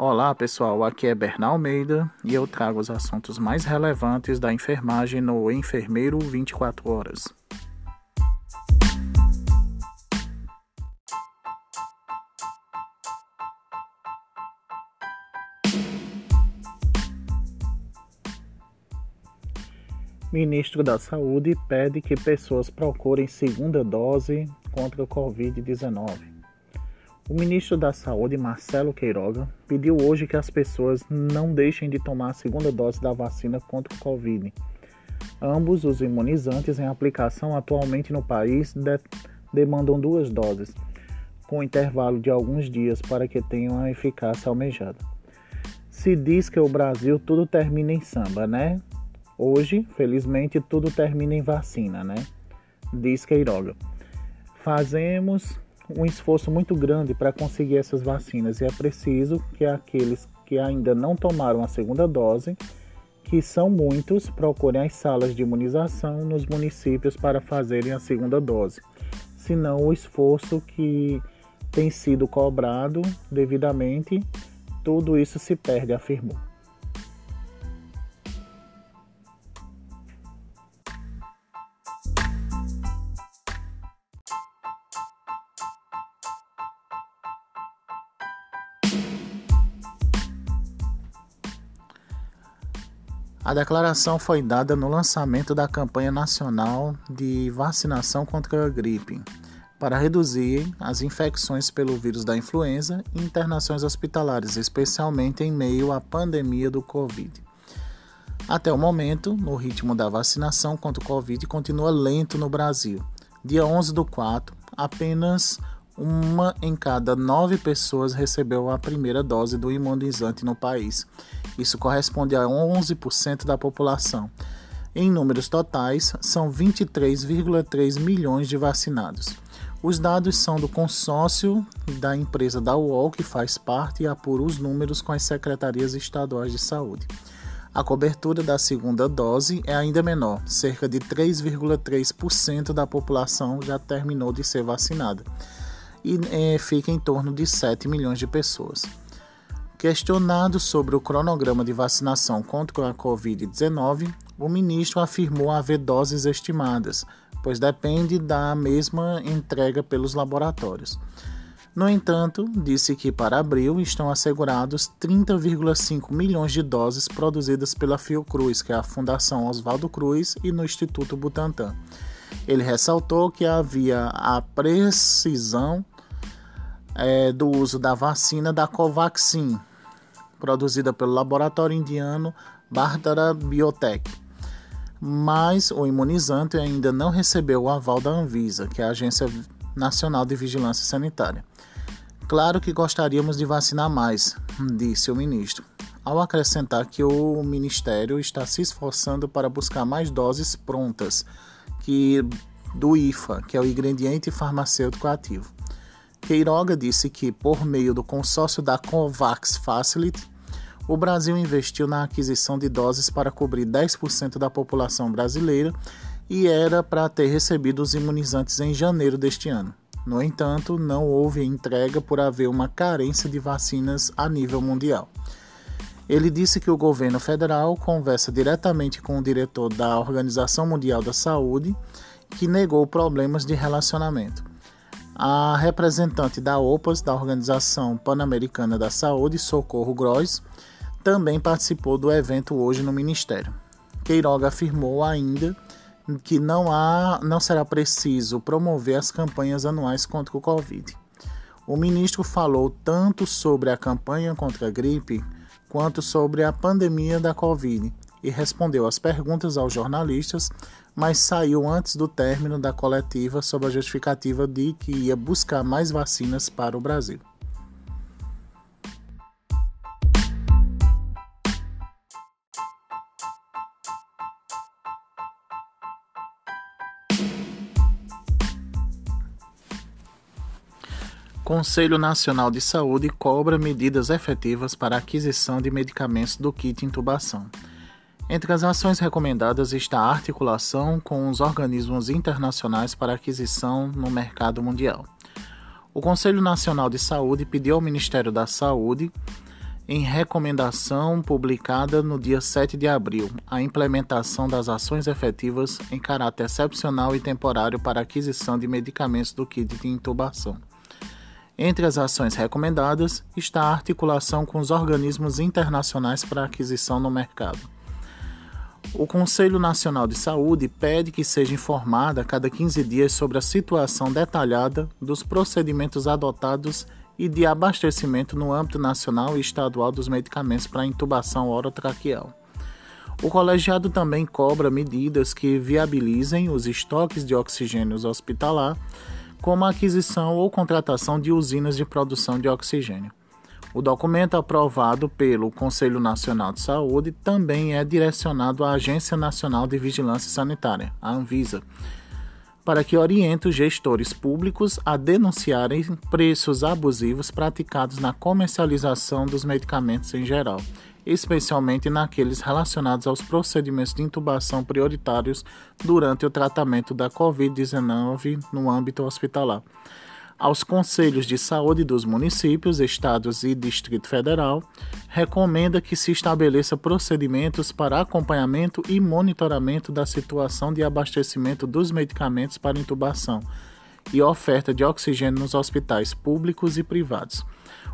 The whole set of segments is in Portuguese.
Olá pessoal, aqui é Bernal Almeida e eu trago os assuntos mais relevantes da enfermagem no Enfermeiro 24 Horas. Ministro da Saúde pede que pessoas procurem segunda dose contra o Covid-19. O ministro da Saúde, Marcelo Queiroga, pediu hoje que as pessoas não deixem de tomar a segunda dose da vacina contra o Covid. Ambos os imunizantes em aplicação atualmente no país de demandam duas doses, com intervalo de alguns dias para que tenham a eficácia almejada. Se diz que o Brasil tudo termina em samba, né? Hoje, felizmente, tudo termina em vacina, né? Diz Queiroga. Fazemos um esforço muito grande para conseguir essas vacinas e é preciso que aqueles que ainda não tomaram a segunda dose, que são muitos, procurem as salas de imunização nos municípios para fazerem a segunda dose. Senão, o esforço que tem sido cobrado devidamente, tudo isso se perde, afirmou. A declaração foi dada no lançamento da campanha nacional de vacinação contra a gripe, para reduzir as infecções pelo vírus da influenza e internações hospitalares, especialmente em meio à pandemia do Covid. Até o momento, o ritmo da vacinação contra o Covid continua lento no Brasil. Dia 11 do 4, apenas uma em cada nove pessoas recebeu a primeira dose do imunizante no país. Isso corresponde a 11% da população. Em números totais, são 23,3 milhões de vacinados. Os dados são do consórcio da empresa da UOL, que faz parte e apura os números com as secretarias estaduais de saúde. A cobertura da segunda dose é ainda menor, cerca de 3,3% da população já terminou de ser vacinada e é, fica em torno de 7 milhões de pessoas. Questionado sobre o cronograma de vacinação contra a Covid-19, o ministro afirmou haver doses estimadas, pois depende da mesma entrega pelos laboratórios. No entanto, disse que para abril estão assegurados 30,5 milhões de doses produzidas pela Fiocruz, que é a Fundação Oswaldo Cruz, e no Instituto Butantan. Ele ressaltou que havia a precisão é, do uso da vacina da Covaxin, produzida pelo laboratório indiano Bhartara Biotech. Mas o imunizante ainda não recebeu o aval da Anvisa, que é a Agência Nacional de Vigilância Sanitária. Claro que gostaríamos de vacinar mais, disse o ministro, ao acrescentar que o ministério está se esforçando para buscar mais doses prontas que do IFA, que é o ingrediente farmacêutico ativo. Queiroga disse que, por meio do consórcio da COVAX Facility, o Brasil investiu na aquisição de doses para cobrir 10% da população brasileira e era para ter recebido os imunizantes em janeiro deste ano. No entanto, não houve entrega por haver uma carência de vacinas a nível mundial. Ele disse que o governo federal conversa diretamente com o diretor da Organização Mundial da Saúde, que negou problemas de relacionamento. A representante da OPAS, da Organização Pan-Americana da Saúde, Socorro Gross, também participou do evento hoje no Ministério. Queiroga afirmou ainda que não, há, não será preciso promover as campanhas anuais contra o Covid. O ministro falou tanto sobre a campanha contra a gripe quanto sobre a pandemia da Covid e respondeu às perguntas aos jornalistas, mas saiu antes do término da coletiva sob a justificativa de que ia buscar mais vacinas para o Brasil. Conselho Nacional de Saúde cobra medidas efetivas para a aquisição de medicamentos do kit intubação. Entre as ações recomendadas está a articulação com os organismos internacionais para aquisição no mercado mundial. O Conselho Nacional de Saúde pediu ao Ministério da Saúde em recomendação publicada no dia 7 de abril, a implementação das ações efetivas em caráter excepcional e temporário para aquisição de medicamentos do kit de intubação. Entre as ações recomendadas está a articulação com os organismos internacionais para aquisição no mercado. O Conselho Nacional de Saúde pede que seja informada a cada 15 dias sobre a situação detalhada dos procedimentos adotados e de abastecimento no âmbito nacional e estadual dos medicamentos para intubação orotraqueal. O colegiado também cobra medidas que viabilizem os estoques de oxigênio hospitalar, como a aquisição ou contratação de usinas de produção de oxigênio. O documento aprovado pelo Conselho Nacional de Saúde também é direcionado à Agência Nacional de Vigilância Sanitária, a Anvisa, para que oriente os gestores públicos a denunciarem preços abusivos praticados na comercialização dos medicamentos em geral, especialmente naqueles relacionados aos procedimentos de intubação prioritários durante o tratamento da Covid-19 no âmbito hospitalar aos conselhos de saúde dos municípios, estados e Distrito Federal, recomenda que se estabeleça procedimentos para acompanhamento e monitoramento da situação de abastecimento dos medicamentos para intubação e oferta de oxigênio nos hospitais públicos e privados.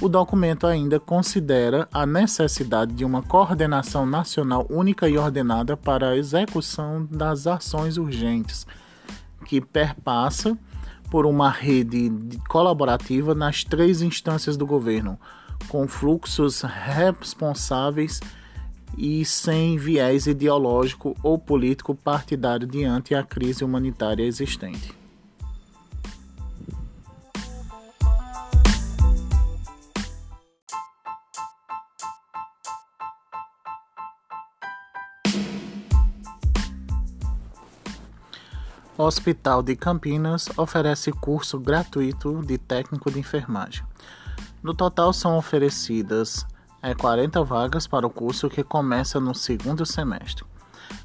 O documento ainda considera a necessidade de uma coordenação nacional única e ordenada para a execução das ações urgentes, que perpassa por uma rede colaborativa nas três instâncias do governo, com fluxos responsáveis e sem viés ideológico ou político partidário diante a crise humanitária existente. O Hospital de Campinas oferece curso gratuito de técnico de enfermagem. No total são oferecidas é, 40 vagas para o curso que começa no segundo semestre.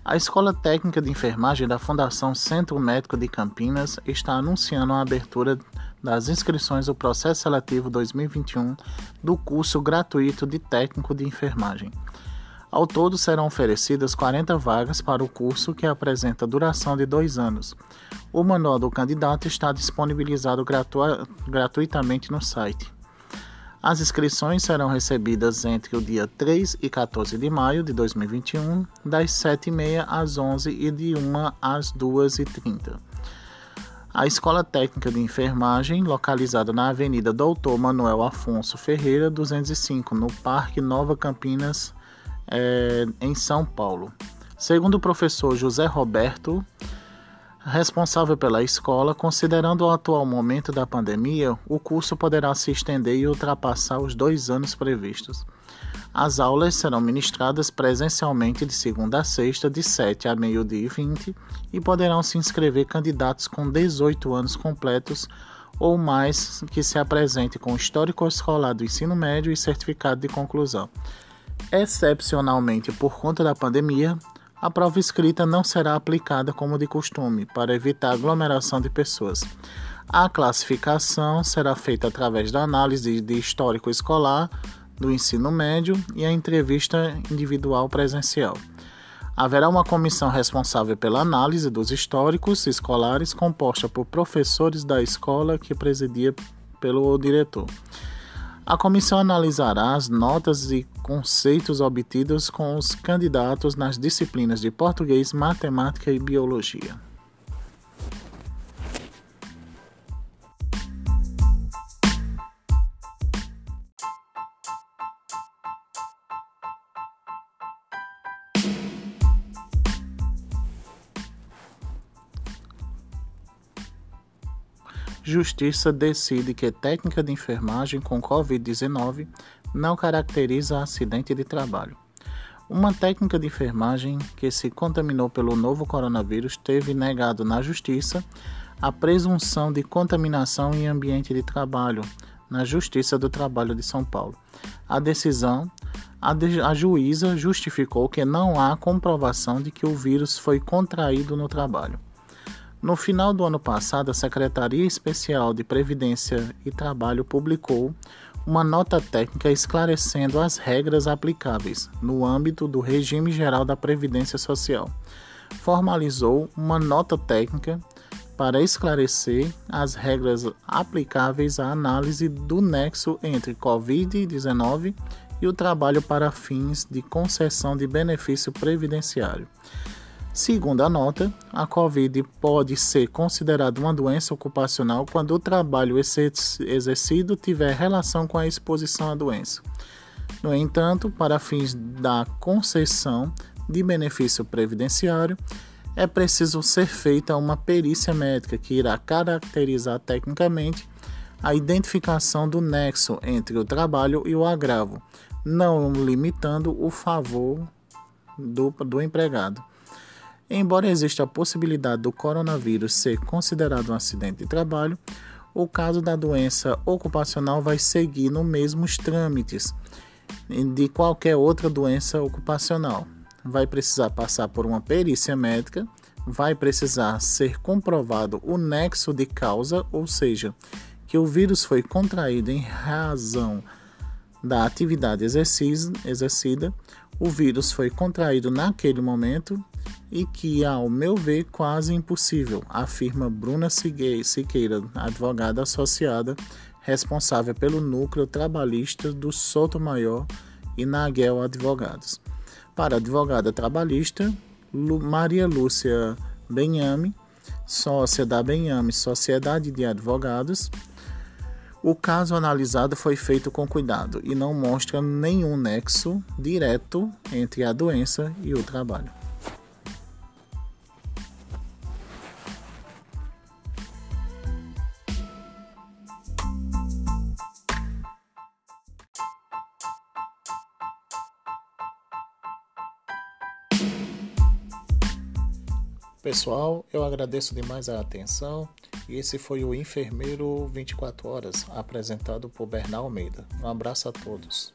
A Escola Técnica de Enfermagem da Fundação Centro Médico de Campinas está anunciando a abertura das inscrições do processo seletivo 2021 do curso gratuito de técnico de enfermagem. Ao todo serão oferecidas 40 vagas para o curso, que apresenta duração de dois anos. O manual do candidato está disponibilizado gratu gratuitamente no site. As inscrições serão recebidas entre o dia 3 e 14 de maio de 2021, das 7h30 às 11 e de 1 às 2h30. A Escola Técnica de Enfermagem, localizada na Avenida Doutor Manuel Afonso Ferreira, 205, no Parque Nova Campinas, é, em São Paulo. Segundo o professor José Roberto, responsável pela escola, considerando o atual momento da pandemia, o curso poderá se estender e ultrapassar os dois anos previstos. As aulas serão ministradas presencialmente de segunda a sexta, de 7 a meio-dia e 20, e poderão se inscrever candidatos com 18 anos completos ou mais que se apresente com histórico escolar do ensino médio e certificado de conclusão. Excepcionalmente, por conta da pandemia, a prova escrita não será aplicada como de costume, para evitar aglomeração de pessoas. A classificação será feita através da análise de histórico escolar do ensino médio e a entrevista individual presencial. Haverá uma comissão responsável pela análise dos históricos escolares, composta por professores da escola que presidia pelo diretor. A comissão analisará as notas e conceitos obtidos com os candidatos nas disciplinas de português, matemática e biologia. Justiça decide que técnica de enfermagem com Covid-19 não caracteriza acidente de trabalho. Uma técnica de enfermagem que se contaminou pelo novo coronavírus teve negado na Justiça a presunção de contaminação em ambiente de trabalho na Justiça do Trabalho de São Paulo. A decisão, a, de, a juíza justificou que não há comprovação de que o vírus foi contraído no trabalho. No final do ano passado, a Secretaria Especial de Previdência e Trabalho publicou uma nota técnica esclarecendo as regras aplicáveis no âmbito do regime geral da Previdência Social. Formalizou uma nota técnica para esclarecer as regras aplicáveis à análise do nexo entre Covid-19 e o trabalho para fins de concessão de benefício previdenciário. Segundo a nota, a Covid pode ser considerada uma doença ocupacional quando o trabalho exercido tiver relação com a exposição à doença. No entanto, para fins da concessão de benefício previdenciário, é preciso ser feita uma perícia médica que irá caracterizar tecnicamente a identificação do nexo entre o trabalho e o agravo, não limitando o favor do, do empregado. Embora exista a possibilidade do coronavírus ser considerado um acidente de trabalho, o caso da doença ocupacional vai seguir nos mesmos trâmites de qualquer outra doença ocupacional. Vai precisar passar por uma perícia médica, vai precisar ser comprovado o nexo de causa, ou seja, que o vírus foi contraído em razão da atividade exercida, o vírus foi contraído naquele momento e que, ao meu ver, quase impossível, afirma Bruna Siqueira, advogada associada responsável pelo núcleo trabalhista do Soto Maior e Naguel Advogados. Para a advogada trabalhista, Maria Lúcia Benhame, sócia da Benhame Sociedade de Advogados, o caso analisado foi feito com cuidado e não mostra nenhum nexo direto entre a doença e o trabalho. Pessoal, eu agradeço demais a atenção e esse foi o Enfermeiro 24 Horas, apresentado por Bernal Almeida. Um abraço a todos.